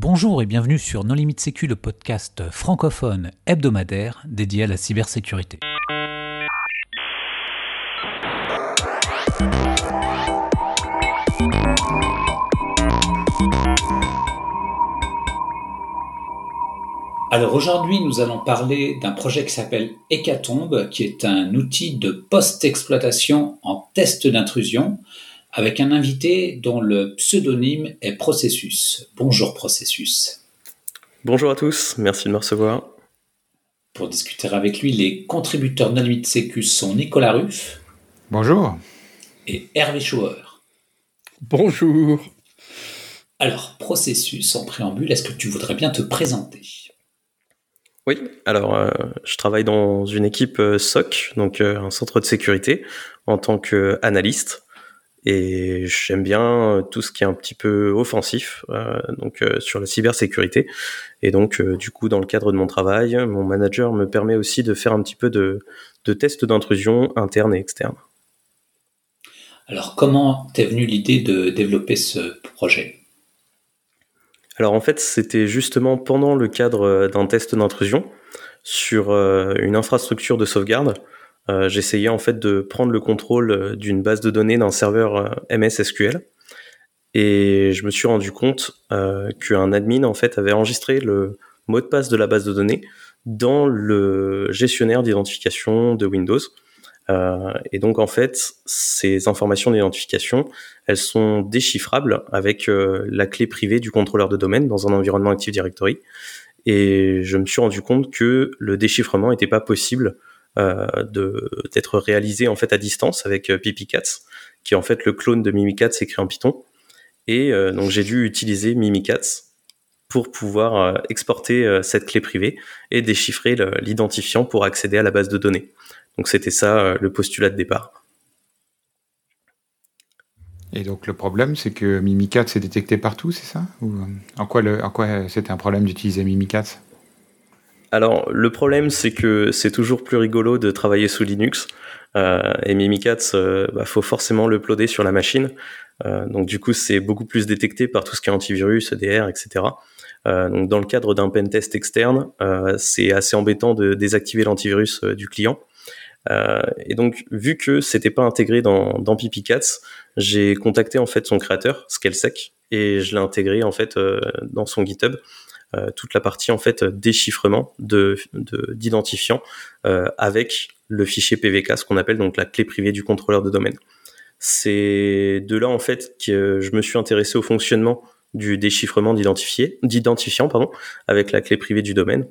Bonjour et bienvenue sur Non Limite Sécu, le podcast francophone hebdomadaire dédié à la cybersécurité. Alors aujourd'hui, nous allons parler d'un projet qui s'appelle Hécatombe, qui est un outil de post-exploitation en test d'intrusion, avec un invité dont le pseudonyme est Processus. Bonjour Processus. Bonjour à tous, merci de me recevoir. Pour discuter avec lui, les contributeurs de de Sécu sont Nicolas Ruff. Bonjour. Et Hervé Schauer. Bonjour. Alors, Processus, en préambule, est-ce que tu voudrais bien te présenter? Oui, alors euh, je travaille dans une équipe euh, SOC, donc euh, un centre de sécurité, en tant qu'analyste. Et j'aime bien tout ce qui est un petit peu offensif, donc sur la cybersécurité. Et donc, du coup, dans le cadre de mon travail, mon manager me permet aussi de faire un petit peu de, de tests d'intrusion interne et externe. Alors, comment t'es venu l'idée de développer ce projet? Alors en fait, c'était justement pendant le cadre euh, d'un test d'intrusion sur euh, une infrastructure de sauvegarde. Euh, j'essayais en fait de prendre le contrôle d'une base de données d'un serveur MS SQL et je me suis rendu compte qu'un admin en fait avait enregistré le mot de passe de la base de données dans le gestionnaire d'identification de Windows. Euh, et donc en fait, ces informations d'identification, elles sont déchiffrables avec euh, la clé privée du contrôleur de domaine dans un environnement Active Directory. Et je me suis rendu compte que le déchiffrement n'était pas possible euh, d'être réalisé en fait à distance avec euh, PipiCats, qui est en fait le clone de Mimikatz écrit en Python. Et donc j'ai dû utiliser Mimikatz pour pouvoir exporter cette clé privée et déchiffrer l'identifiant pour accéder à la base de données. C'était ça euh, le postulat de départ. Et donc le problème, c'est que Mimikatz s'est détecté partout, c'est ça? Euh, en quoi, quoi c'était un problème d'utiliser Mimikatz Alors le problème, c'est que c'est toujours plus rigolo de travailler sous Linux. Euh, et Mimikatz, il bah, faut forcément le ploder sur la machine. donc du coup, c'est beaucoup plus détecté par tout ce qui est antivirus, EDR, etc. donc dans le cadre d'un pentest externe, c'est assez embêtant de désactiver l'antivirus du client. Euh, et donc, vu que c'était pas intégré dans, dans PipiCats, j'ai contacté en fait son créateur, Skelsec, et je l'ai intégré en fait euh, dans son GitHub. Euh, toute la partie en fait déchiffrement de d'identifiant avec le fichier PVK, ce qu'on appelle donc la clé privée du contrôleur de domaine. C'est de là en fait que je me suis intéressé au fonctionnement du déchiffrement d'identifiant pardon avec la clé privée du domaine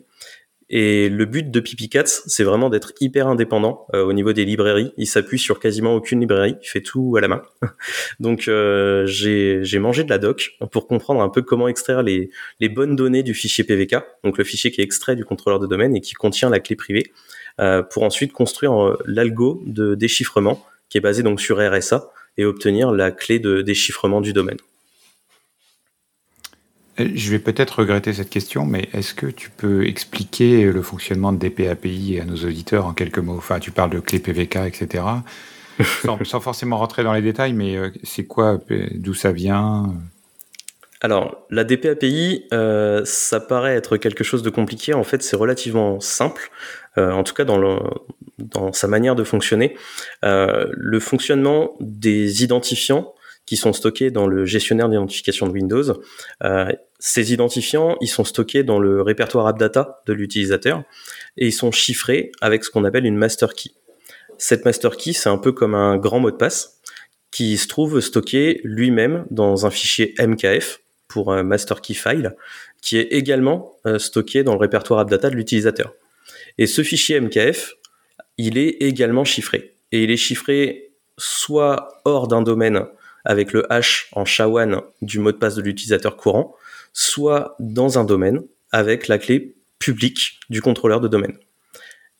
et le but de PipiCats, c'est vraiment d'être hyper indépendant euh, au niveau des librairies. Il s'appuie sur quasiment aucune librairie, il fait tout à la main. Donc euh, j'ai mangé de la doc pour comprendre un peu comment extraire les, les, bonnes données du fichier PVK, donc le fichier qui est extrait du contrôleur de domaine et qui contient la clé privée, euh, pour ensuite construire euh, l'algo de déchiffrement qui est basé donc sur RSA et obtenir la clé de déchiffrement du domaine. Euh, je vais peut-être regretter cette question, mais est-ce que tu peux expliquer le fonctionnement de DPAPI à nos auditeurs en quelques mots? Enfin, tu parles de clé PVK, etc. sans, forcément rentrer dans les détails, mais euh, c'est quoi D'où ça vient? Alors, la DPAPI, euh, ça paraît être quelque chose de compliqué. En fait, c'est relativement simple, en tout cas dans, le, dans, sa manière de fonctionner. le fonctionnement des identifiants qui sont stockés dans le gestionnaire d'identification de Windows. Euh, ces identifiants, ils sont stockés dans le répertoire AppData de l'utilisateur et ils sont chiffrés avec ce qu'on appelle une master key. Cette master key, c'est un peu comme un grand mot de passe qui se trouve stocké lui-même dans un fichier MKF pour un master key file qui est également euh, stocké dans le répertoire AppData de l'utilisateur. Et ce fichier MKF, il est également chiffré. Et il est chiffré soit hors d'un domaine avec le hash en SHA-1 du mot de passe de l'utilisateur courant, soit dans un domaine avec la clé publique du contrôleur de domaine.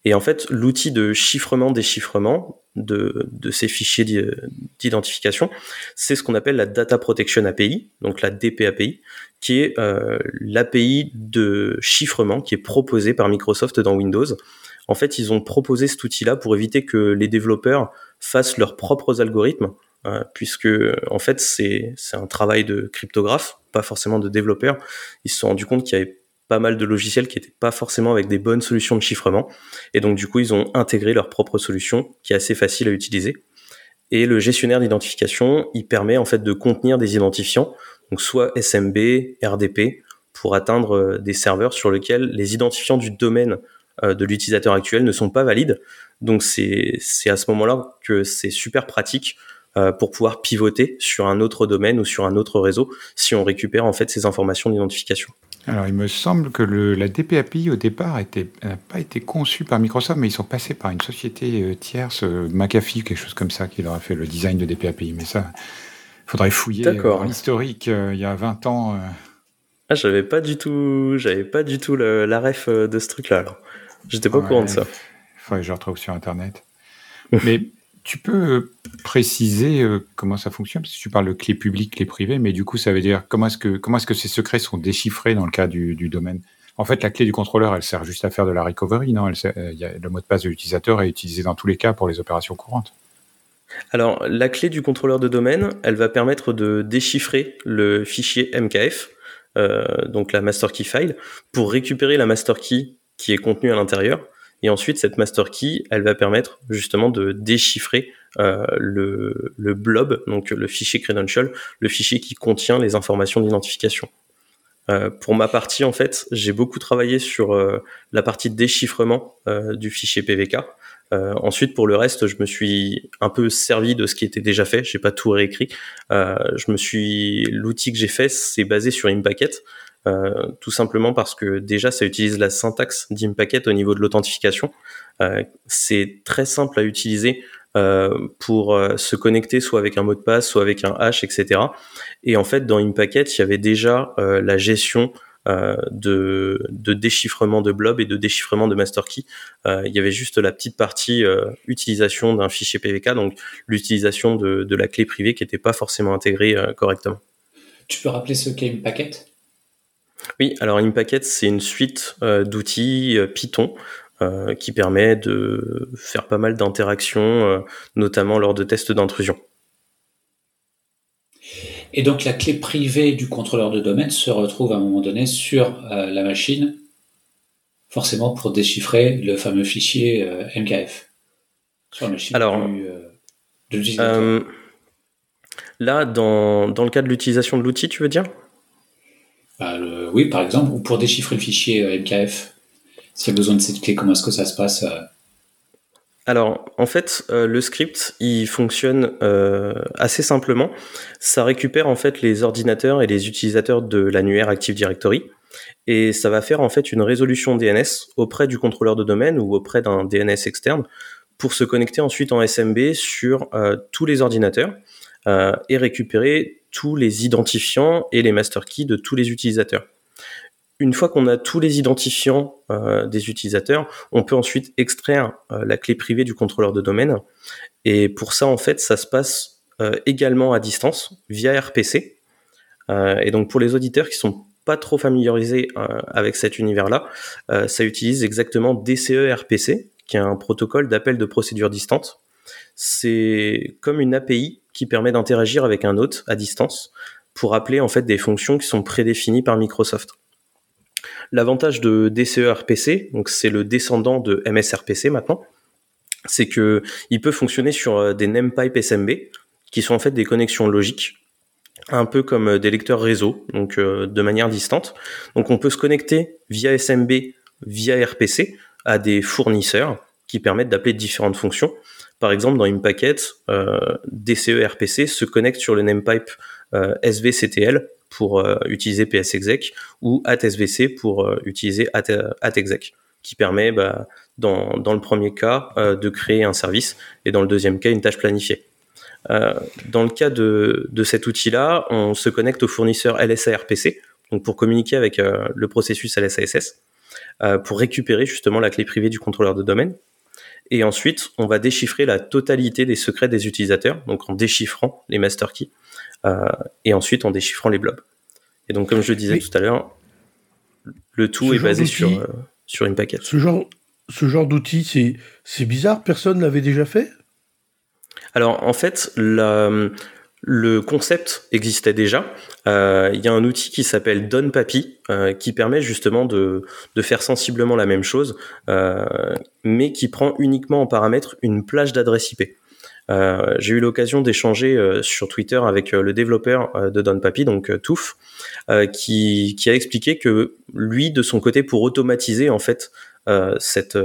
Et en fait, l'outil de chiffrement-déchiffrement de, ces fichiers d'identification, c'est ce qu'on appelle la Data Protection API, donc la DPAPI, qui est euh, l'API de chiffrement qui est proposée par Microsoft dans Windows. En fait, ils ont proposé cet outil-là pour éviter que les développeurs fassent leurs propres algorithmes puisque en fait c'est un travail de cryptographe, pas forcément de développeur. Ils se sont rendus compte qu'il y avait pas mal de logiciels qui n'étaient pas forcément avec des bonnes solutions de chiffrement. Et donc, du coup, ils ont intégré leur propre solution qui est assez facile à utiliser. Et le gestionnaire d'identification, il permet en fait de contenir des identifiants, donc soit SMB, RDP, pour atteindre euh, des serveurs sur lesquels les identifiants du domaine euh, de l'utilisateur actuel ne sont pas valides. Donc c'est à ce moment-là que c'est super pratique euh, pour pouvoir pivoter sur un autre domaine ou sur un autre réseau si on récupère en fait ces informations d'identification. Alors, il me semble que le, la DPAPI, au départ, n'a pas été conçue par Microsoft, mais ils sont passés par une société euh, tierce, euh, McAfee, quelque chose comme ça, qui leur a fait le design de DPAPI. Mais ça, il faudrait fouiller euh, l'historique il y a 20 ans. Ah, j'avais pas du tout, j'avais pas du tout la ref de ce truc-là. Alors, j'étais pas au courant de ça. Il faudrait que je retrouve sur Internet. mais tu peux préciser euh, comment ça fonctionne? Parce que tu parles de clés publiques, clés privées, mais du coup, ça veut dire comment est-ce que, comment est-ce que ces secrets sont déchiffrés dans le cas du, domaine? En fait, la clé du contrôleur, elle sert juste à faire de la recovery, non? Euh, y a, Le mot de passe de l'utilisateur est utilisé dans tous les cas pour les opérations courantes. Alors, la clé du contrôleur de domaine, elle va permettre de déchiffrer le fichier MKF, euh, donc la master key file, pour récupérer la master key qui est contenue à l'intérieur et ensuite, cette master key, elle va permettre justement de déchiffrer euh, le, le, blob, donc le fichier credential, le fichier qui contient les informations d'identification. Euh, pour ma partie, en fait, j'ai beaucoup travaillé sur euh, la partie déchiffrement euh, du fichier PVK. Euh, ensuite, pour le reste, je me suis un peu servi de ce qui était déjà fait. J'ai pas tout réécrit. je me suis, l'outil que j'ai fait, c'est basé sur Impacket. Euh, tout simplement parce que déjà ça utilise la syntaxe d'Impacket au niveau de l'authentification. Euh, c'est très simple à utiliser euh, pour se connecter soit avec un mot de passe, soit avec un hash, etc. Et en fait, dans Impacket, il y avait déjà la gestion de, déchiffrement de blob et de déchiffrement de master key. il y avait juste la petite partie utilisation d'un fichier PVK, donc l'utilisation de, de, la clé privée qui n'était pas forcément intégrée correctement. Tu peux rappeler ce qu'est Impacket? Oui, alors Impacket, c'est une suite euh, d'outils euh, Python euh, qui permet de faire pas mal d'interactions, notamment lors de tests d'intrusion. Et donc la clé privée du contrôleur de domaine se retrouve à un moment donné sur la machine, forcément pour déchiffrer le fameux fichier MKF. Sur la machine alors, de là, dans, dans le cas de l'utilisation de l'outil, tu veux dire? Bah, oui, par exemple, ou pour déchiffrer le fichier euh, MKF, s'il y a besoin de cette clé, comment est-ce que ça se passe euh alors, en fait, euh, le script, il fonctionne assez simplement. Ça récupère en fait les ordinateurs et les utilisateurs de l'annuaire Active Directory, et ça va faire en fait une résolution DNS auprès du contrôleur de domaine ou auprès d'un DNS externe pour se connecter ensuite en SMB sur tous les ordinateurs et récupérer tous les identifiants et les master keys de tous les utilisateurs. Une fois qu'on a tous les identifiants euh, des utilisateurs, on peut ensuite extraire euh, la clé privée du contrôleur de domaine. Et pour ça, en fait, ça se passe euh, également à distance via RPC. et donc pour les auditeurs qui sont pas trop familiarisés avec cet univers-là, ça utilise exactement DCE RPC, qui est un protocole d'appel de procédure distante. C'est comme une API qui permet d'interagir avec un hôte à distance pour appeler en fait des fonctions qui sont prédéfinies par Microsoft. L'avantage de DCE-RPC, donc c'est le descendant de MSRPC maintenant, c'est que il peut fonctionner sur euh, des namepipes SMB qui sont en fait des connexions logiques un peu comme euh, des lecteurs réseau, donc euh, de manière distante. Donc on peut se connecter via SMB, via RPC à des fournisseurs qui permettent d'appeler différentes fonctions. Par exemple, dans Impacket, euh, DCE RPC se connecte sur le namepipe euh, svctl pour euh, utiliser psexec ou atsvc pour utiliser atexec, qui permet, bah, dans, dans, le premier cas, de créer un service et dans le deuxième cas, une tâche planifiée. dans le cas de, de cet outil-là, on se connecte au fournisseur LSARPC, donc pour communiquer avec le processus LSASS, pour récupérer justement la clé privée du contrôleur de domaine et ensuite, on va déchiffrer la totalité des secrets des utilisateurs, donc en déchiffrant les master keys, euh, et ensuite en déchiffrant les blobs. Et donc, comme je le disais tout à l'heure, le tout est basé sur, euh, sur une paquette. Ce genre, ce genre d'outil, c'est, c'est bizarre, personne l'avait déjà fait? Alors en fait, le concept existait déjà. Euh, il y a un outil qui s'appelle DonPapi euh, qui permet justement de, faire sensiblement la même chose, euh, mais qui prend uniquement en paramètre une plage d'adresse IP. J'ai eu l'occasion d'échanger sur Twitter avec le développeur de DonPapi, donc Touf, qui, a expliqué que lui, de son côté, pour automatiser en fait cette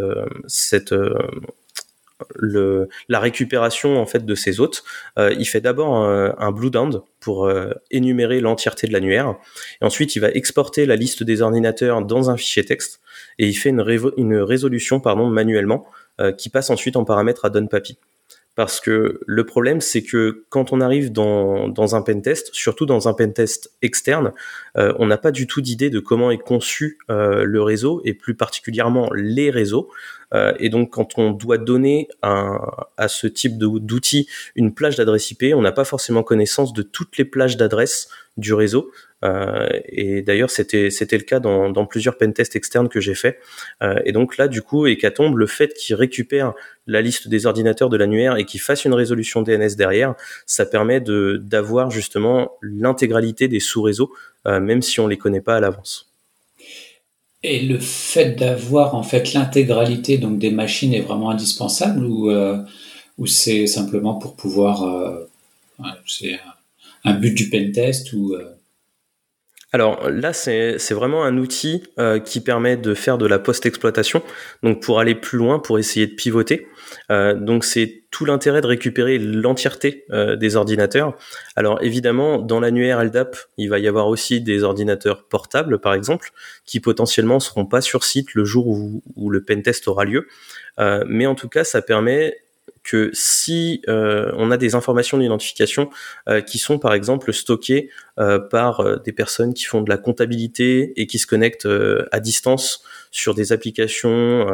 la récupération en fait de ses hôtes, euh, il fait d'abord un, un, blue down pour euh, énumérer l'entièreté de l'annuaire, et ensuite il va exporter la liste des ordinateurs dans un fichier texte et il fait une, résolution manuellement euh, qui passe ensuite en paramètre à DonPapi. Parce que le problème, c'est que quand on arrive dans, dans un pentest, surtout dans un pentest externe, euh, on n'a pas du tout d'idée de comment est conçu euh, le réseau et plus particulièrement les réseaux. Euh, et donc, quand on doit donner à ce type d'outil une plage d'adresse IP, on n'a pas forcément connaissance de toutes les plages d'adresse du réseau. Euh, et d'ailleurs, c'était le cas dans, plusieurs pentests externes que j'ai fait. Euh, et donc là, du coup, Hécatombe, le fait qu'il récupère la liste des ordinateurs de l'annuaire et qu'il fasse une résolution DNS derrière, ça permet d'avoir justement l'intégralité des sous-réseaux, même si on les connaît pas à l'avance. Et le fait d'avoir en fait l'intégralité donc des machines est vraiment indispensable ou euh, ou c'est simplement pour pouvoir euh, c'est un but du pentest ou euh, alors là, c'est vraiment un outil euh, qui permet de faire de la post-exploitation, donc pour aller plus loin, pour essayer de pivoter. Euh, donc c'est tout l'intérêt de récupérer l'entièreté euh, des ordinateurs. Alors évidemment, dans l'annuaire LDAP, il va y avoir aussi des ordinateurs portables, par exemple, qui potentiellement seront pas sur site le jour où, où le pentest aura lieu. mais en tout cas, ça permet que si euh, on a des informations d'identification euh, qui sont par exemple stockées euh, par des personnes qui font de la comptabilité et qui se connectent à distance sur des applications,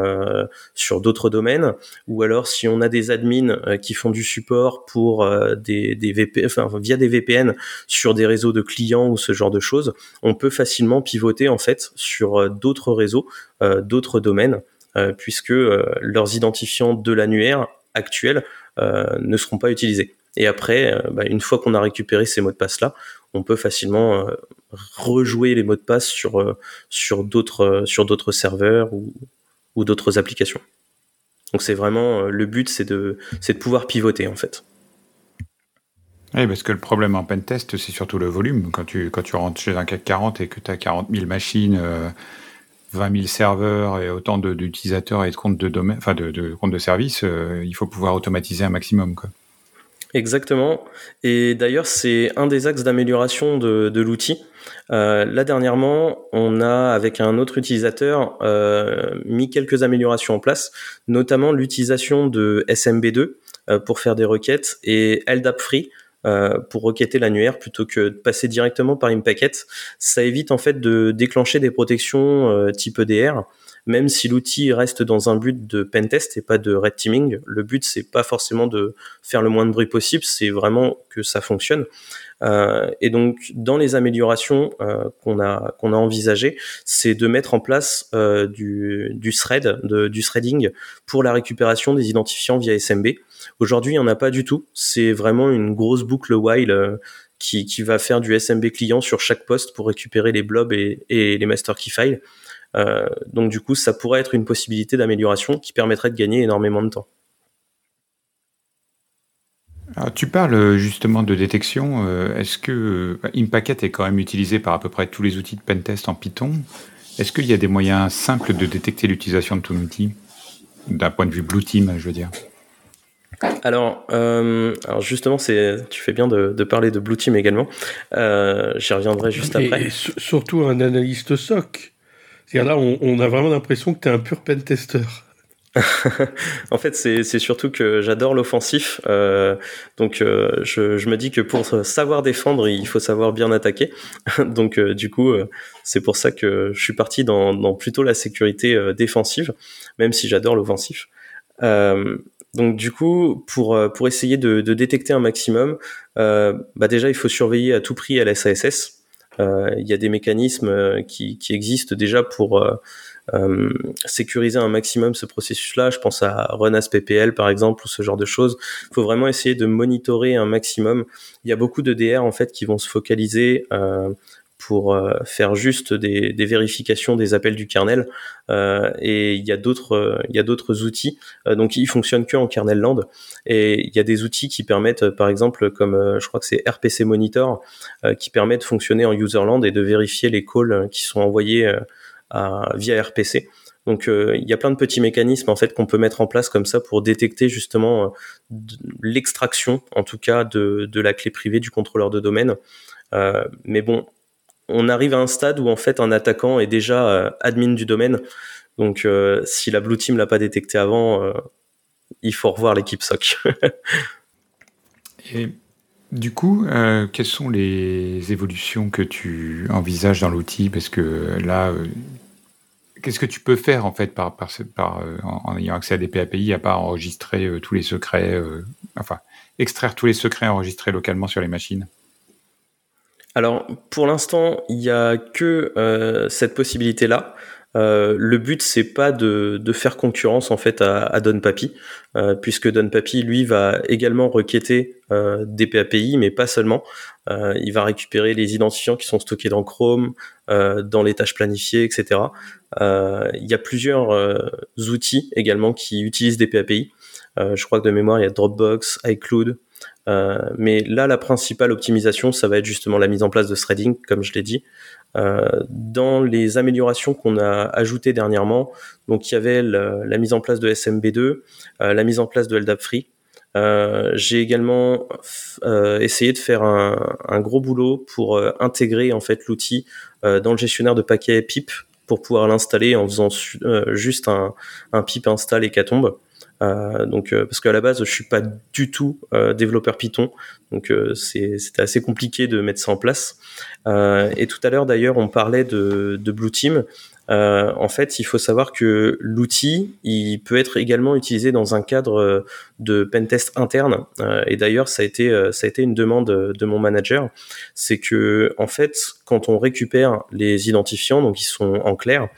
sur d'autres domaines, ou alors si on a des admins qui font du support pour des, des VP, enfin, via des VPN sur des réseaux de clients ou ce genre de choses, on peut facilement pivoter en fait sur d'autres réseaux, d'autres domaines. puisque leurs identifiants de l'annuaire actuels euh, ne seront pas utilisés. Et après, euh, bah, une fois qu'on a récupéré ces mots de passe là, on peut facilement euh, rejouer les mots de passe sur sur d'autres sur d'autres serveurs ou, ou d'autres applications. Donc c'est vraiment le but, c'est de de pouvoir pivoter en fait. Oui, parce que le problème en pentest, c'est surtout le volume. Quand tu, quand tu rentres chez un CAC 40 et que tu as 40 000 machines, 20 000 serveurs et autant d'utilisateurs et de comptes de domaine, enfin de, comptes de services, euh, il faut pouvoir automatiser un maximum. Exactement. Et d'ailleurs, c'est un des axes d'amélioration de, l'outil. Euh, là, dernièrement, on a, avec un autre utilisateur, euh, mis quelques améliorations en place, notamment l'utilisation de SMB2 euh, pour faire des requêtes et LDAP Free euh, pour requêter l'annuaire plutôt que de passer directement par une paquette. Ça évite en fait de déclencher des protections euh, type EDR, même si l'outil reste dans un but de pentest et pas de red teaming. Le but c'est pas forcément de faire le moins de bruit possible, c'est vraiment que ça fonctionne. Euh, et donc, dans les améliorations euh, qu'on a envisagées, c'est de mettre en place euh, du, thread, du threading pour la récupération des identifiants via SMB. Aujourd'hui, il n'y en a pas du tout. C'est vraiment une grosse boucle while qui, qui, va faire du SMB client sur chaque poste pour récupérer les blobs et, et les master key files. Euh, donc du coup, ça pourrait être une possibilité d'amélioration qui permettrait de gagner énormément de temps. Alors, tu parles euh, justement de détection. Euh, est-ce que Impacket est quand même utilisé par à peu près tous les outils de pentest en Python? Est-ce qu'il y a des moyens simples de détecter l'utilisation de ton outil? D'un point de vue Blue Team, je veux dire. Alors, euh, alors justement, c'est, tu fais bien de, de, parler de Blue Team également. Euh, j'y reviendrai juste et, après. Et surtout un analyste SOC. C'est-à-dire là, on, a vraiment l'impression que tu es un pur pentester. en fait, c'est surtout que j'adore l'offensif. Euh, donc, euh, je, me dis que pour savoir défendre, il faut savoir bien attaquer. donc, euh, du coup, c'est pour ça que je suis parti dans, plutôt la sécurité défensive, même si j'adore l'offensif. donc, du coup, pour, essayer de, de détecter un maximum, bah déjà, il faut surveiller à tout prix LSASS. Il y a des mécanismes qui, qui existent déjà pour euh, sécuriser un maximum ce processus-là. Je pense à Runas PPL par exemple ou ce genre de choses. Il faut vraiment essayer de monitorer un maximum. Il y a beaucoup de DR en fait qui vont se focaliser euh, pour euh, faire juste des, vérifications des appels du kernel. Euh, et il y a d'autres, il y a d'autres outils. Euh, donc ils fonctionnent que en kernel land. Et il y a des outils qui permettent, par exemple, comme je crois que c'est RPC Monitor, qui permet de fonctionner en user land et de vérifier les calls qui sont envoyés via RPC. Donc il y a plein de petits mécanismes en fait qu'on peut mettre en place comme ça pour détecter justement l'extraction, en tout cas de, la clé privée du contrôleur de domaine. Mais bon, on arrive à un stade où en fait un attaquant est déjà admin du domaine. Donc si la blue team l'a pas détecté avant, il faut revoir l'équipe SOC. Et du coup, quelles sont les évolutions que tu envisages dans l'outil? Parce que là, Qu'est-ce que tu peux faire en fait euh, en, ayant accès à des PAPI à part enregistrer euh, tous les secrets, euh, enfin extraire tous les secrets enregistrés localement sur les machines? Alors pour l'instant, il n'y a que cette possibilité-là. Euh, le but c'est pas de, de, faire concurrence en fait à, à Don Papi, euh, puisque Don Papi lui va également requêter euh, des PAPI, mais pas seulement. il va récupérer les identifiants qui sont stockés dans Chrome, dans les tâches planifiées, etc. il y a plusieurs outils également qui utilisent des PAPI. je crois que de mémoire il y a Dropbox, iCloud, mais là, la principale optimisation, ça va être justement la mise en place de threading, comme je l'ai dit. Euh, dans les améliorations qu'on a ajoutées dernièrement, donc il y avait la, mise en place de SMB2, euh, la mise en place de LDAP Free. Euh, j'ai également essayé de faire un, gros boulot pour intégrer en fait l'outil dans le gestionnaire de paquets PIP pour pouvoir l'installer en faisant juste un, un pip install Hécatombe. Euh, donc euh, parce qu'à la base je suis pas du tout euh, développeur Python, donc c'était assez compliqué de mettre ça en place. et tout à l'heure d'ailleurs on parlait de Blue Team. Euh, en fait, il faut savoir que l'outil, il peut être également utilisé dans un cadre euh, de pentest interne. Euh, et d'ailleurs, ça a été ça a été une demande de mon manager, c'est que en fait, quand on récupère les identifiants, donc ils sont en clair,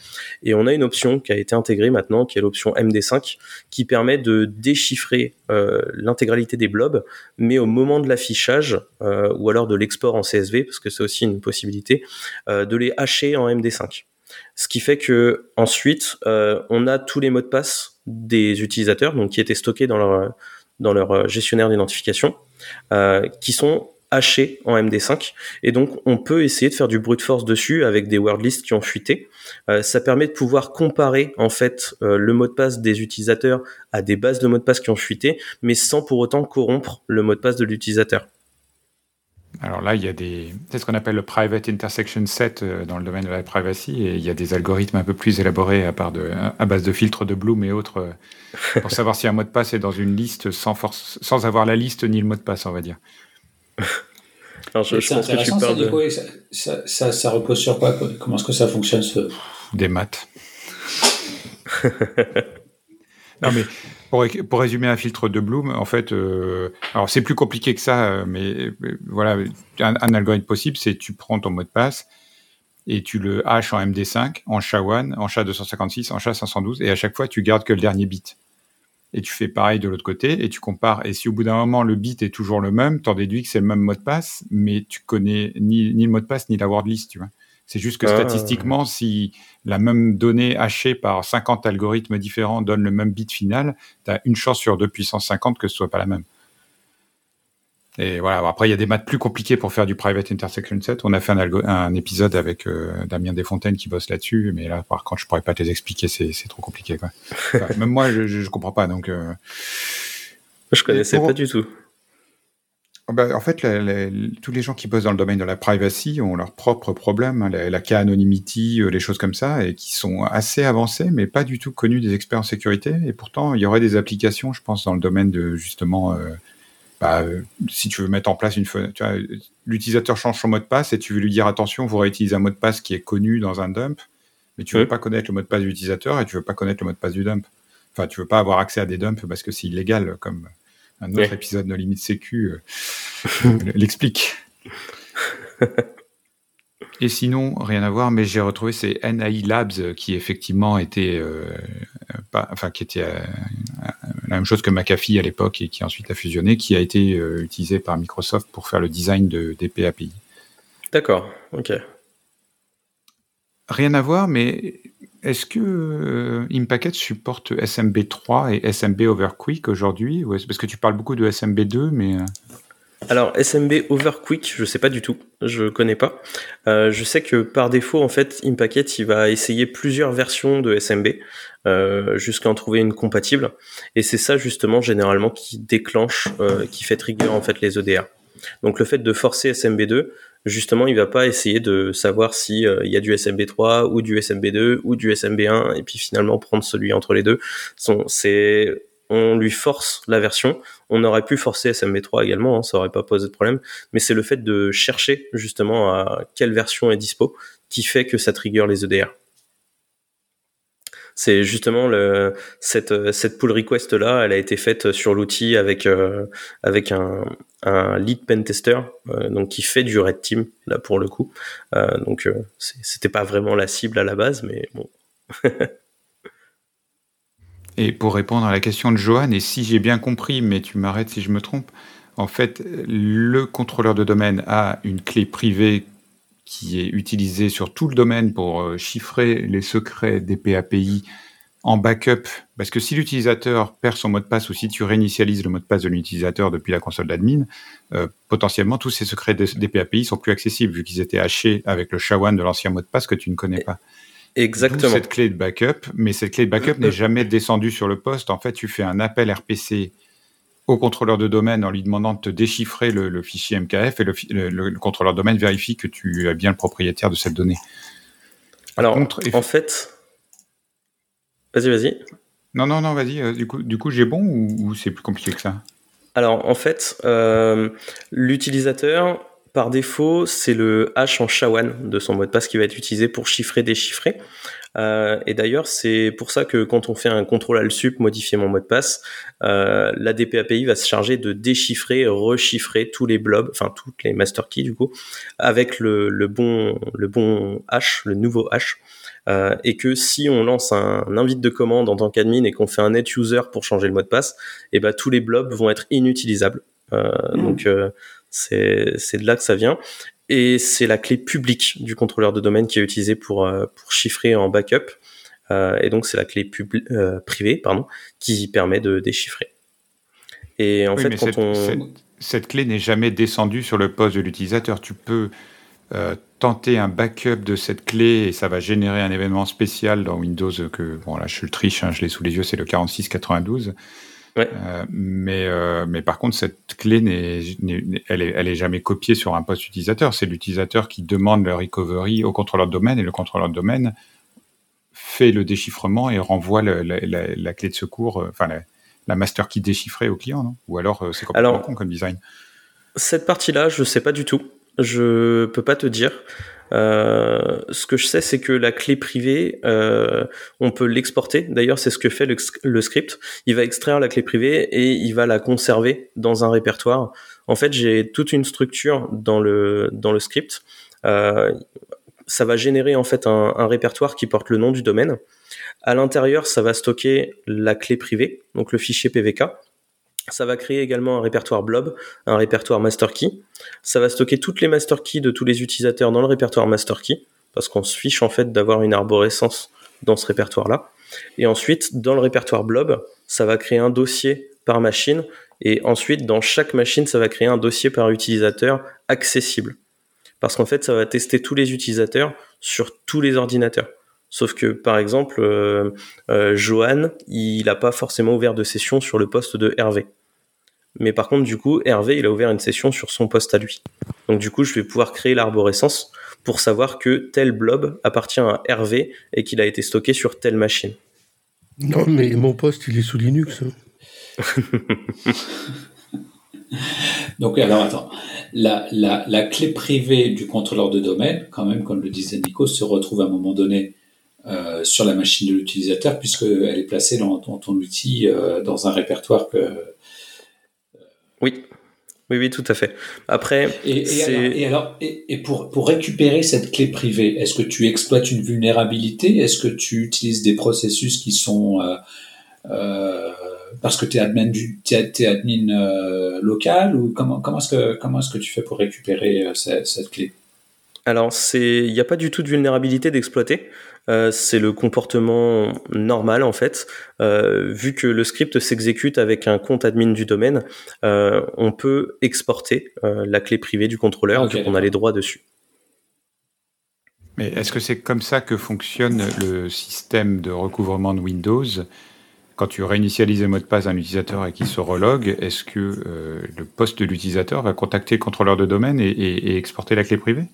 et on a une option qui a été intégrée maintenant, qui est l'option MD5, qui permet de déchiffrer l'intégralité des blobs, mais au moment de l'affichage ou alors de l'export en CSV, parce que c'est aussi une possibilité, de les hacher en MD5. Ce qui fait que ensuite, euh, on a tous les mots de passe des utilisateurs, donc qui étaient stockés dans leur dans leur euh, gestionnaire d'identification, euh, qui sont hachés en MD5 et donc on peut essayer de faire du brute force dessus avec des word lists qui ont fuité. ça permet de pouvoir comparer en fait le mot de passe des utilisateurs à des bases de mots de passe qui ont fuité, mais sans pour autant corrompre le mot de passe de l'utilisateur. Alors là, il y a des, c'est ce qu'on appelle le private intersection set euh, dans le domaine de la privacy, et il y a des algorithmes un peu plus élaborés à, part de, à base de filtres de Bloom et autres euh, pour savoir si un mot de passe est dans une liste sans force, sans avoir la liste ni le mot de passe, on va dire. Alors, je, pense que tu parles de... ça, ça, ça, repose sur quoi? Comment est-ce que ça fonctionne ce... Des maths. non mais pour, pour, résumer un filtre de Bloom, en fait, euh, alors c'est plus compliqué que ça, euh, mais euh, voilà, un, algorithme possible, c'est tu prends ton mot de passe et tu le hash en MD5, en SHA-1, en SHA-256, en SHA-512, et à chaque fois, tu gardes que le dernier bit. Et tu fais pareil de l'autre côté, et tu compares. Et si au bout d'un moment, le bit est toujours le même, t'en déduis que c'est le même mot de passe, mais tu connais ni, ni le mot de passe, ni la word list, tu vois. C'est juste que ah. statistiquement, si la même donnée hachée par 50 algorithmes différents donne le même bit final, tu as une chance sur 2 puissance 50 que ce soit pas la même. Et voilà. Après, il y a des maths plus compliqués pour faire du private intersection set. On a fait un, épisode avec euh, Damien Desfontaines qui bosse là-dessus, mais là, par contre, je pourrais pas te les expliquer. C'est trop compliqué. Quoi. même moi, je, je, comprends pas. Donc, euh... je connaissais pas du tout. Bah, en fait, tous les gens qui bossent dans le domaine de la privacy ont leurs propres problèmes, hein, la, la k-anonymity, euh, les choses comme ça, et qui sont assez avancés, mais pas du tout connus des experts en sécurité. Et pourtant, il y aurait des applications, je pense, dans le domaine de justement, euh, bah, si tu veux mettre en place une, vois, l'utilisateur change son mot de passe et tu veux lui dire attention, vous réutilisez un mot de passe qui est connu dans un dump, mais tu veux pas connaître le mot de passe de l'utilisateur et tu veux pas connaître le mot de passe du dump. Enfin, tu veux pas avoir accès à des dumps parce que c'est illégal, comme un autre épisode de Limite Sécu euh, l'explique. Et sinon, rien à voir, mais j'ai retrouvé ces NAI Labs qui effectivement étaient, euh, pas, enfin, qui était la même chose que McAfee à l'époque et qui ensuite a fusionné, qui a été utilisé par Microsoft pour faire le design de, des PAPI. D'accord, ok. Rien à voir, mais est-ce que euh, Impacket supporte SMB3 et SMB Overquick aujourd'hui Parce que tu parles beaucoup de SMB2, mais... Euh, Alors, SMB Overquick, je sais pas du tout. Je connais pas. Euh, je sais que par défaut, en fait, Impacket, il va essayer plusieurs versions de SMB jusqu'à en trouver une compatible. Et c'est ça, justement, généralement, qui déclenche, qui fait trigger, en fait, les EDR. Donc, le fait de forcer SMB2, justement, il va pas essayer de savoir si euh, il y a du SMB3 ou du SMB2 ou du SMB1 et puis finalement prendre celui entre les deux. C'est on lui force la version. On aurait pu forcer SMB3 également, hein, ça aurait pas posé de problème. Mais c'est le fait de chercher justement à quelle version est dispo qui fait que ça trigger les EDR. C'est justement le, cette, cette pull request là, elle a été faite sur l'outil avec, euh, avec un, un lead pen tester, euh, donc qui fait du red team là pour le coup. Euh, donc c'était pas vraiment la cible à la base, mais bon. et pour répondre à la question de Johan, et si j'ai bien compris, mais tu m'arrêtes si je me trompe, en fait, le contrôleur de domaine a une clé privée qui est utilisé sur tout le domaine pour euh, chiffrer les secrets des PAPI en backup, parce que si l'utilisateur perd son mot de passe ou si tu réinitialises le mot de passe de l'utilisateur depuis la console d'admin, euh, potentiellement tous ces secrets des PAPI sont plus accessibles vu qu'ils étaient hachés avec le SHA-1 de l'ancien mot de passe que tu ne connais pas. Exactement. cette clé de backup, mais cette clé de backup n'est jamais descendue sur le poste. En fait, tu fais un appel RPC au contrôleur de domaine en lui demandant de te déchiffrer le, fichier MKF et le, contrôleur de domaine vérifie que tu es bien le propriétaire de cette donnée. Alors, en fait, vas-y, vas-y. Non, non, non, vas-y. Euh, du coup, du coup j'ai bon ou, c'est plus compliqué que ça? Alors, en fait, euh, l'utilisateur, par défaut, c'est le hash en SHA-1 de son mot de passe qui va être utilisé pour chiffrer, déchiffrer. Euh, et d'ailleurs, c'est pour ça que quand on fait un contrôle al sup, modifier mon mot de passe, euh, la DPAPI va se charger de déchiffrer, rechiffrer tous les blobs, enfin toutes les master keys du coup, avec le, le bon le bon hash, le nouveau hash. Euh, et que si on lance un, invite de commande en tant qu'admin et qu'on fait un net user pour changer le mot de passe, et eh ben tous les blobs vont être inutilisables. Euh, mmh. Donc euh, c'est c'est de là que ça vient et c'est la clé publique du contrôleur de domaine qui est utilisée pour, pour chiffrer en backup. Et donc c'est la clé privée pardon, qui permet de déchiffrer. Et en fait, quand cette, on... cette, clé n'est jamais descendue sur le poste de l'utilisateur. Tu peux tenter un backup de cette clé et ça va générer un événement spécial dans Windows que, bon là je le triche, hein, je l'ai sous les yeux, c'est le 4692. Euh, mais, euh, mais par contre, cette clé, n'est, elle, est, elle est jamais copiée sur un poste utilisateur. C'est l'utilisateur qui demande le recovery au contrôleur de domaine et le contrôleur de domaine fait le déchiffrement et renvoie la, clé de secours, euh, enfin la, master key déchiffrée au client, non? Ou alors c'est complètement con comme design Cette partie-là, je sais pas du tout. Je peux pas te dire. Euh, ce que je sais, c'est que la clé privée, euh, on peut l'exporter. D'ailleurs, c'est ce que fait le, script. Il va extraire la clé privée et il va la conserver dans un répertoire. En fait, j'ai toute une structure dans le script. Euh, ça va générer en fait un, un, répertoire qui porte le nom du domaine. À l'intérieur, ça va stocker la clé privée, donc le fichier PVK. Ça va créer également un répertoire blob, un répertoire master key. Ça va stocker toutes les master keys de tous les utilisateurs dans le répertoire master key, parce qu'on se fiche en fait d'avoir une arborescence dans ce répertoire-là. Et ensuite, dans le répertoire blob, ça va créer un dossier par machine, et ensuite, dans chaque machine, ça va créer un dossier par utilisateur accessible. Parce qu'en fait, ça va tester tous les utilisateurs sur tous les ordinateurs. Sauf que, par exemple, euh, euh, Johan, il n'a pas forcément ouvert de session sur le poste de Hervé. Mais par contre, du coup, Hervé, il a ouvert une session sur son poste à lui. Donc du coup, je vais pouvoir créer l'arborescence pour savoir que tel blob appartient à Hervé et qu'il a été stocké sur telle machine. Non, mais mon poste, il est sous Linux. Hein. Donc, alors attends, la, la, clé privée du contrôleur de domaine, quand même, comme le disait Nico, se retrouve à un moment donné euh, sur la machine de l'utilisateur, puisqu'elle est placée dans, ton outil, euh, dans un répertoire que, oui. Oui, oui, tout à fait. Après, et, alors, et, pour, pour récupérer cette clé privée, est-ce que tu exploites une vulnérabilité? Est-ce que tu utilises des processus qui sont euh, euh, parce que tu es admin du es, admin euh, local ou comment comment est-ce que comment est-ce que tu fais pour récupérer cette, cette clé? Alors, il n'y a pas du tout de vulnérabilité d'exploiter. Euh, c'est le comportement normal en fait. Euh, vu que le script s'exécute avec un compte admin du domaine, euh, on peut exporter la clé privée du contrôleur vu qu'on a les droits dessus. Mais est-ce que c'est comme ça que fonctionne le système de recouvrement de Windows? Quand tu réinitialises le mot de passe d'un utilisateur et qu'il se relogue, est-ce que le poste de l'utilisateur va contacter le contrôleur de domaine et exporter la clé privée?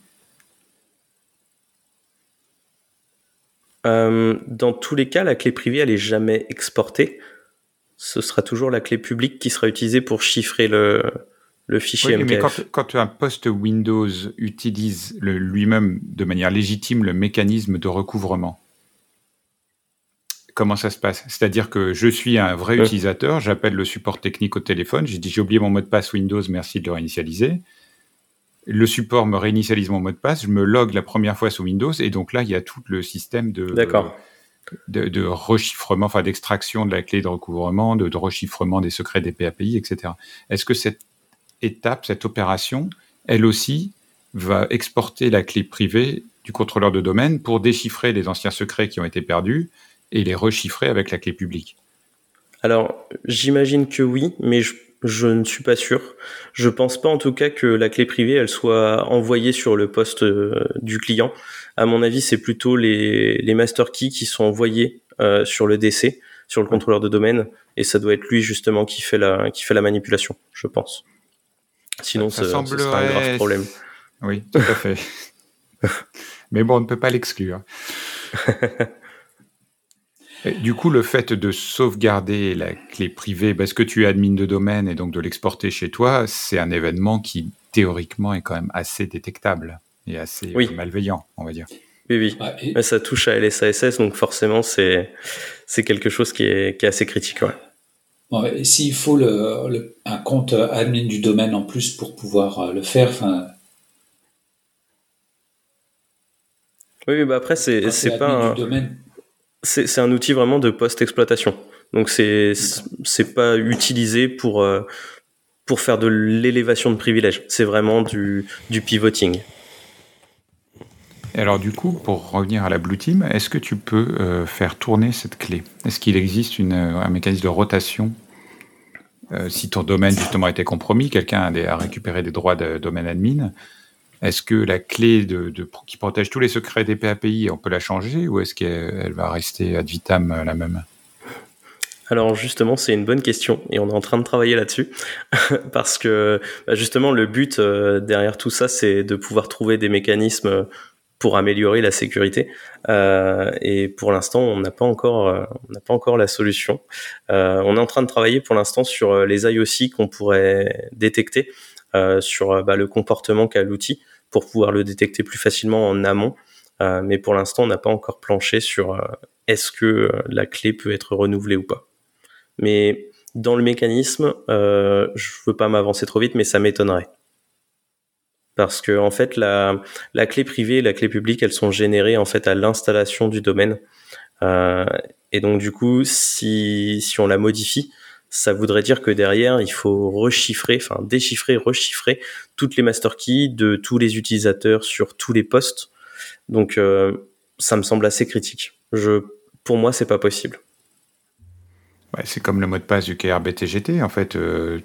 Euh, dans tous les cas, la clé privée, elle est jamais exportée. Ce sera toujours la clé publique qui sera utilisée pour chiffrer le, le fichier oui, Mais quand, un poste Windows utilise lui-même de manière légitime le mécanisme de recouvrement, comment ça se passe? C'est-à-dire que je suis un vrai utilisateur, j'appelle le support technique au téléphone, j'ai dit j'ai oublié mon mot de passe Windows, merci de le réinitialiser le support me réinitialise mon mot de passe, je me log la première fois sous Windows, et donc là, il y a tout le système de, de, de, rechiffrement, enfin d'extraction de la clé de recouvrement, de, de rechiffrement des secrets des PAPI, etc. Est-ce que cette étape, cette opération, elle aussi, va exporter la clé privée du contrôleur de domaine pour déchiffrer les anciens secrets qui ont été perdus et les rechiffrer avec la clé publique? Alors, j'imagine que oui, mais je je ne suis pas sûr. Je pense pas en tout cas que la clé privée elle soit envoyée sur le poste euh, du client. À mon avis, c'est plutôt les, les master keys qui sont envoyés euh, sur le DC, sur le contrôleur de domaine, et ça doit être lui justement qui fait la qui fait la manipulation, je pense. Sinon, ça, ça, sera un grave problème. Oui, tout à fait. Mais bon, on ne peut pas l'exclure. Du coup, le fait de sauvegarder la clé privée, parce que tu es admin de domaine et donc de l'exporter chez toi, c'est un événement qui théoriquement est quand même assez détectable et assez malveillant, on va dire. Oui, oui. Mais ça touche à LSASS, donc forcément, c'est c'est quelque chose qui est, qui est assez critique. Ouais. S'il faut le, un compte admin du domaine en plus pour pouvoir euh, le faire, enfin. Oui, bah après, c'est c'est pas un c'est un outil vraiment de post-exploitation. Donc c'est c'est pas utilisé pour euh, pour faire de l'élévation de privilèges. C'est vraiment du, du pivoting. Alors du coup, pour revenir à la Blue Team, est-ce que tu peux euh, faire tourner cette clé? Est-ce qu'il existe une, un mécanisme de rotation euh, Si ton domaine justement a été compromis, quelqu'un a, récupéré des droits de domaine admin, est-ce que la clé qui protège tous les secrets des PAPI, on peut la changer ou est-ce qu'elle va rester ad vitam euh, la même? Alors justement, c'est une bonne question et on est en train de travailler là-dessus parce que bah, justement le but euh, derrière tout ça, c'est de pouvoir trouver des mécanismes pour améliorer la sécurité. Euh, et pour l'instant, on n'a pas encore, on n'a pas encore la solution. on est en train de travailler pour l'instant sur les IOC qu'on pourrait détecter sur euh, bah, le comportement qu'a l'outil pour pouvoir le détecter plus facilement en amont. Euh, mais pour l'instant, on n'a pas encore planché sur est-ce que la clé peut être renouvelée ou pas. Mais dans le mécanisme, euh, je veux pas m'avancer trop vite, mais ça m'étonnerait. Parce que en fait, la, clé privée et la clé publique, elles sont générées en fait à l'installation du domaine. Euh, et donc du coup, si on la modifie, ça voudrait dire que derrière, il faut rechiffrer, enfin déchiffrer, rechiffrer toutes les master keys de tous les utilisateurs sur tous les postes. Donc, euh, ça me semble assez critique. Je, pour moi, c'est pas possible. Ouais, c'est comme le mot de passe du KRBTGT. En fait, euh,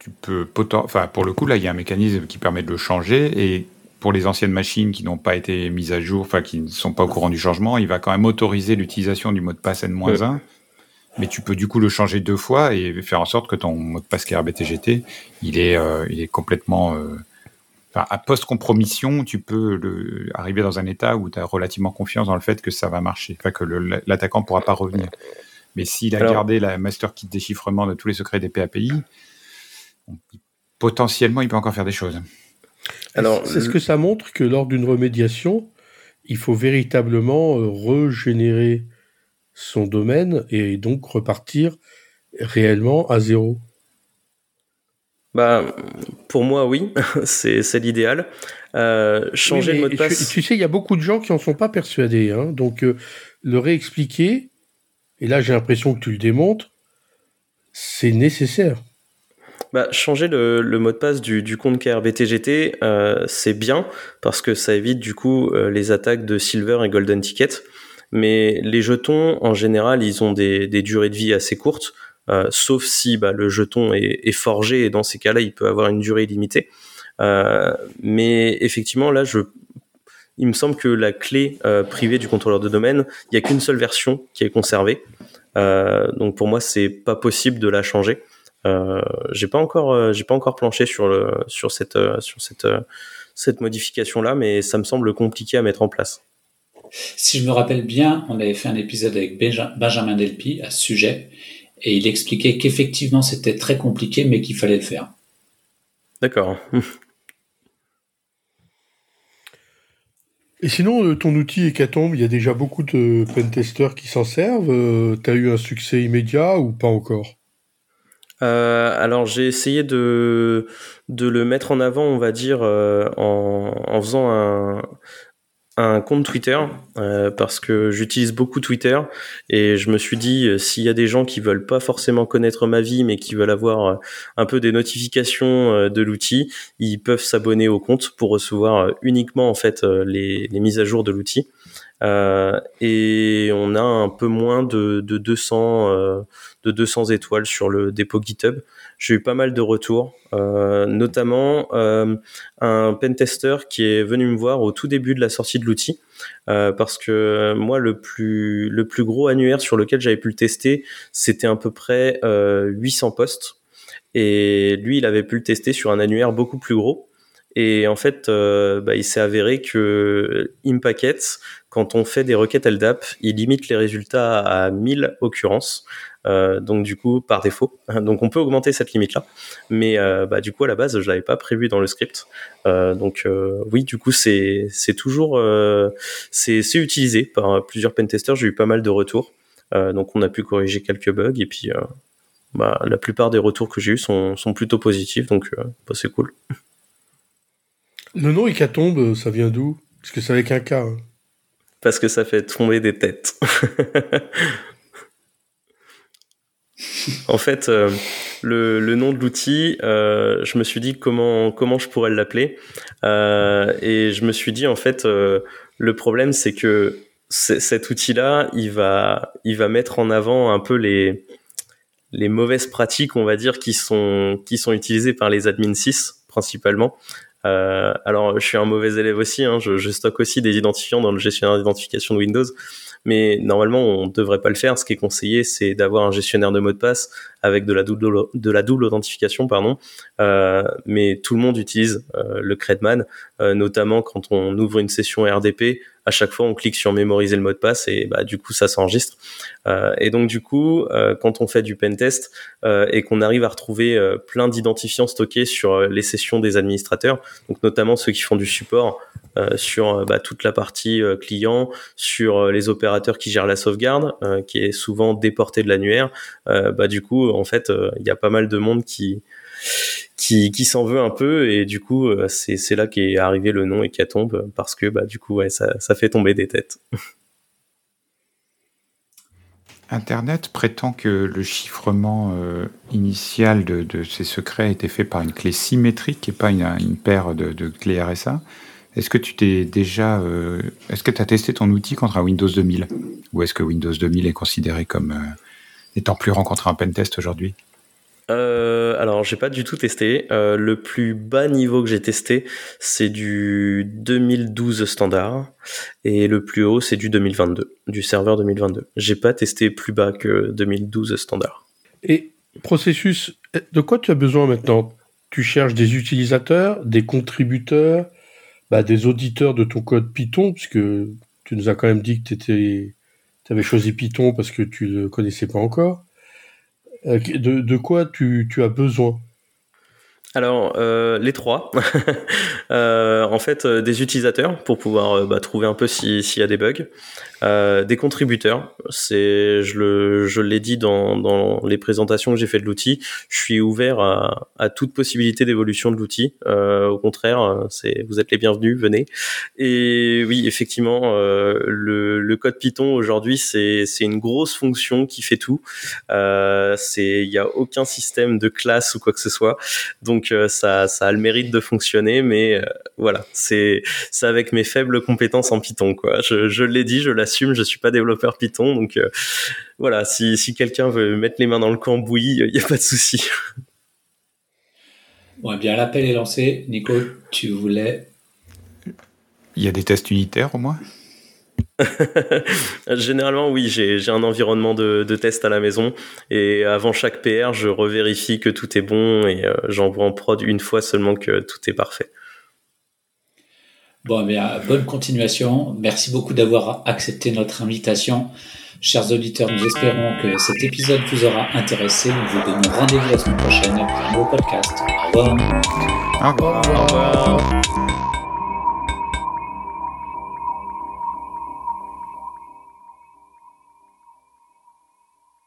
tu peux enfin, pour le coup, là, il y a un mécanisme qui permet de le changer et pour les anciennes machines qui n'ont pas été mises à jour, enfin qui ne sont pas au courant du changement, il va quand même autoriser l'utilisation du mot de passe N-1 mais tu peux du coup le changer deux fois et faire en sorte que ton mot de passe KRBTGT, il est, euh, il est complètement... Euh, à post-compromission, tu peux le, arriver dans un état où tu as relativement confiance dans le fait que ça va marcher, enfin que l'attaquant ne pourra pas revenir. Mais s'il a gardé la master key de déchiffrement de tous les secrets des PAPI, potentiellement, il peut encore faire des choses. Alors, c'est ce que ça montre que lors d'une remédiation, il faut véritablement euh, régénérer son domaine et donc repartir réellement à zéro Bah, pour moi, oui, c'est l'idéal. Euh, changer le mot de passe. Tu, sais, il y a beaucoup de gens qui en sont pas persuadés. Hein, donc, euh, le réexpliquer, et là j'ai l'impression que tu le démontres, c'est nécessaire. Bah, changer le, le, mot de passe du, du compte KRBTGT, euh, c'est bien parce que ça évite du coup euh, les attaques de Silver et Golden Ticket. Mais les jetons, en général, ils ont des, des durées de vie assez courtes, euh, sauf si bah, le jeton est, est, forgé et dans ces cas-là, il peut avoir une durée limitée. Euh, mais effectivement, là, je, il me semble que la clé euh, privée du contrôleur de domaine, il n'y a qu'une seule version qui est conservée. donc pour moi, c'est pas possible de la changer. Euh, j'ai pas encore, euh, j'ai pas encore planché sur le, sur cette, euh, sur cette, cette modification là, mais ça me semble compliqué à mettre en place. Si je me rappelle bien, on avait fait un épisode avec Benjamin Delpy à ce sujet, et il expliquait qu'effectivement c'était très compliqué, mais qu'il fallait le faire. D'accord. Et sinon, ton outil Hecatombe, il y a déjà beaucoup de pentesters qui s'en servent. tu as eu un succès immédiat ou pas encore? Euh, alors j'ai essayé de, de le mettre en avant, on va dire, euh, en, en faisant un, un compte Twitter euh, parce que j'utilise beaucoup Twitter et je me suis dit euh, s'il y a des gens qui veulent pas forcément connaître ma vie mais qui veulent avoir euh, un peu des notifications de l'outil, ils peuvent s'abonner au compte pour recevoir uniquement en fait les, les mises à jour de l'outil. Euh, et on a un peu moins de, de 200 euh, de 200 étoiles sur le dépôt GitHub. J'ai eu pas mal de retours, euh, notamment un pentester qui est venu me voir au tout début de la sortie de l'outil, parce que moi le plus le plus gros annuaire sur lequel j'avais pu le tester, c'était à peu près 800 postes, et lui il avait pu le tester sur un annuaire beaucoup plus gros. Et en fait, euh, bah, il s'est avéré que Impackets, quand on fait des requêtes LDAP, il limite les résultats à 1000 occurrences. Euh, donc du coup, par défaut. Donc on peut augmenter cette limite-là. Mais euh, bah, du coup, à la base, je l'avais pas prévu dans le script. Euh, donc euh, oui, du coup, c'est toujours euh, c'est utilisé par plusieurs pentesters. J'ai eu pas mal de retours. donc on a pu corriger quelques bugs et puis bah, la plupart des retours que j'ai eu sont, sont plutôt positifs. Donc bah, c'est cool. Le nom Hécatombe, ça vient d'où? Parce que c'est avec un K. Hein. Parce que ça fait tomber des têtes. en fait, euh, le, nom de l'outil, euh, je me suis dit comment je pourrais l'appeler, euh, et je me suis dit en fait euh, le problème c'est que cet outil-là, il va mettre en avant un peu les les mauvaises pratiques, on va dire, qui sont qui sont utilisées par les admin 6 principalement. Euh, alors, je suis un mauvais élève aussi. Hein, je, je, stocke aussi des identifiants dans le gestionnaire d'identification de Windows, mais normalement, on ne devrait pas le faire. Ce qui est conseillé, c'est d'avoir un gestionnaire de mot de passe avec de la double, de la double authentification, pardon. Euh, mais tout le monde utilise euh, le Credman, euh, notamment quand on ouvre une session RDP à chaque fois on clique sur mémoriser le mot de passe et bah du coup ça s'enregistre. Euh, et donc du coup euh, quand on fait du pen test euh, et qu'on arrive à retrouver euh, plein d'identifiants stockés sur euh, les sessions des administrateurs, donc notamment ceux qui font du support sur bah, toute la partie client, sur les opérateurs qui gèrent la sauvegarde, qui est souvent déporté de l'annuaire, bah du coup en fait il y a pas mal de monde qui qui, qui s'en veut un peu et du coup euh, c'est, c'est là qu'est arrivé le nom Hécatombe parce que bah du coup ça, ça fait tomber des têtes. Internet prétend que le chiffrement euh, initial de, ces secrets a été fait par une clé symétrique et pas une, paire de, clés RSA. Est-ce que tu t'es déjà, euh, est-ce que tu as testé ton outil contre un Windows 2000 ou est-ce que Windows 2000 est considéré comme euh, étant plus rencontré en pentest aujourd'hui? Euh, alors, j'ai pas du tout testé. Euh, le plus bas niveau que j'ai testé, c'est du 2012 standard, et le plus haut, c'est du 2022, du serveur 2022. J'ai pas testé plus bas que 2012 standard. Et processus, de quoi tu as besoin maintenant? Tu cherches des utilisateurs, des contributeurs, bah, des auditeurs de ton code Python, puisque tu nous as quand même dit que tu avais choisi Python parce que tu le connaissais pas encore. Euh, de, quoi tu, as besoin? Alors, euh, les trois. euh, en fait, des utilisateurs pour pouvoir bah, trouver un peu s'il y a des bugs. Euh, des contributeurs, c'est, je, le, je l'ai dit dans, dans les présentations que j'ai fait de l'outil, je suis ouvert à, à toute possibilité d'évolution de l'outil. au contraire, c'est, vous êtes les bienvenus, venez. Et oui, effectivement, le, le, code Python aujourd'hui, c'est, c'est une grosse fonction qui fait tout. c'est, il n'y a aucun système de classe ou quoi que ce soit. Donc euh, ça, ça a le mérite de fonctionner, mais euh, voilà, c'est c'est avec mes faibles compétences en Python quoi. Je, je l'ai dit, je l'assume, je suis pas développeur Python, donc euh, voilà, si, si quelqu'un veut mettre les mains dans le cambouis, il y a pas de souci. Bon, eh bien l'appel est lancé. Nico, tu voulais Il y a des tests unitaires au moins? Généralement, oui, j'ai un environnement de, de, test à la maison et avant chaque PR, je revérifie que tout est bon et euh, j'envoie en prod une fois seulement que tout est parfait. Bon, bien, bonne continuation. Merci beaucoup d'avoir accepté notre invitation. Chers auditeurs, nous espérons que cet épisode vous aura intéressé. Nous vous donnons rendez-vous la semaine prochaine pour un nouveau podcast. Au revoir. Au revoir. Au revoir.